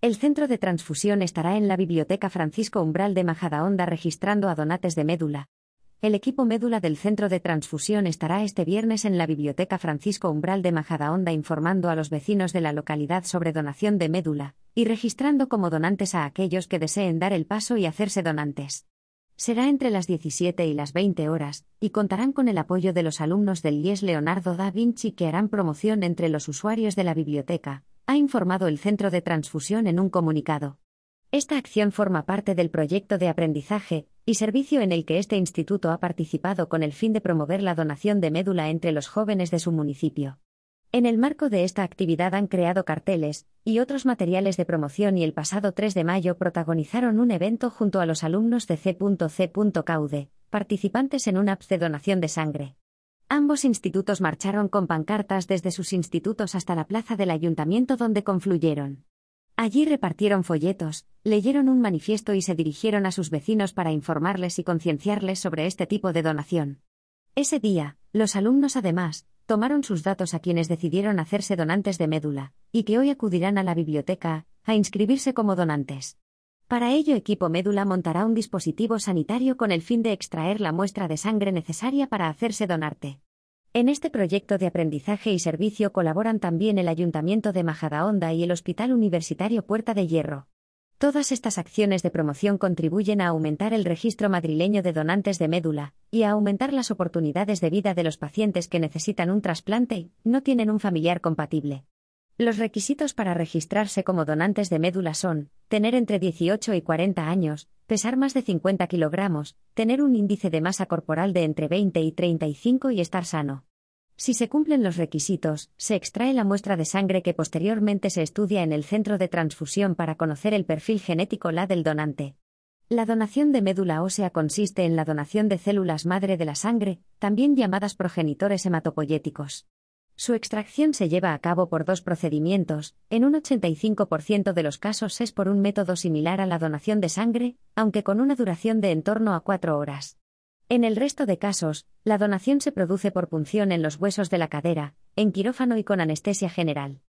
El centro de transfusión estará en la Biblioteca Francisco Umbral de Majadahonda registrando a donantes de médula. El equipo médula del centro de transfusión estará este viernes en la Biblioteca Francisco Umbral de Majadahonda informando a los vecinos de la localidad sobre donación de médula y registrando como donantes a aquellos que deseen dar el paso y hacerse donantes. Será entre las 17 y las 20 horas, y contarán con el apoyo de los alumnos del IES Leonardo da Vinci que harán promoción entre los usuarios de la biblioteca, ha informado el Centro de Transfusión en un comunicado. Esta acción forma parte del proyecto de aprendizaje y servicio en el que este instituto ha participado con el fin de promover la donación de médula entre los jóvenes de su municipio. En el marco de esta actividad han creado carteles y otros materiales de promoción y el pasado 3 de mayo protagonizaron un evento junto a los alumnos de C.C. Caude, participantes en un apps de donación de sangre. Ambos institutos marcharon con pancartas desde sus institutos hasta la plaza del ayuntamiento donde confluyeron. Allí repartieron folletos, leyeron un manifiesto y se dirigieron a sus vecinos para informarles y concienciarles sobre este tipo de donación. Ese día, los alumnos además, tomaron sus datos a quienes decidieron hacerse donantes de médula, y que hoy acudirán a la biblioteca a inscribirse como donantes. Para ello, Equipo Médula montará un dispositivo sanitario con el fin de extraer la muestra de sangre necesaria para hacerse donarte. En este proyecto de aprendizaje y servicio colaboran también el Ayuntamiento de Majadahonda y el Hospital Universitario Puerta de Hierro. Todas estas acciones de promoción contribuyen a aumentar el registro madrileño de donantes de médula y a aumentar las oportunidades de vida de los pacientes que necesitan un trasplante y no tienen un familiar compatible. Los requisitos para registrarse como donantes de médula son tener entre 18 y 40 años, pesar más de 50 kilogramos, tener un índice de masa corporal de entre 20 y 35 y estar sano. Si se cumplen los requisitos, se extrae la muestra de sangre que posteriormente se estudia en el centro de transfusión para conocer el perfil genético la del donante. La donación de médula ósea consiste en la donación de células madre de la sangre, también llamadas progenitores hematopoyéticos. Su extracción se lleva a cabo por dos procedimientos, en un 85% de los casos es por un método similar a la donación de sangre, aunque con una duración de en torno a cuatro horas. En el resto de casos, la donación se produce por punción en los huesos de la cadera, en quirófano y con anestesia general.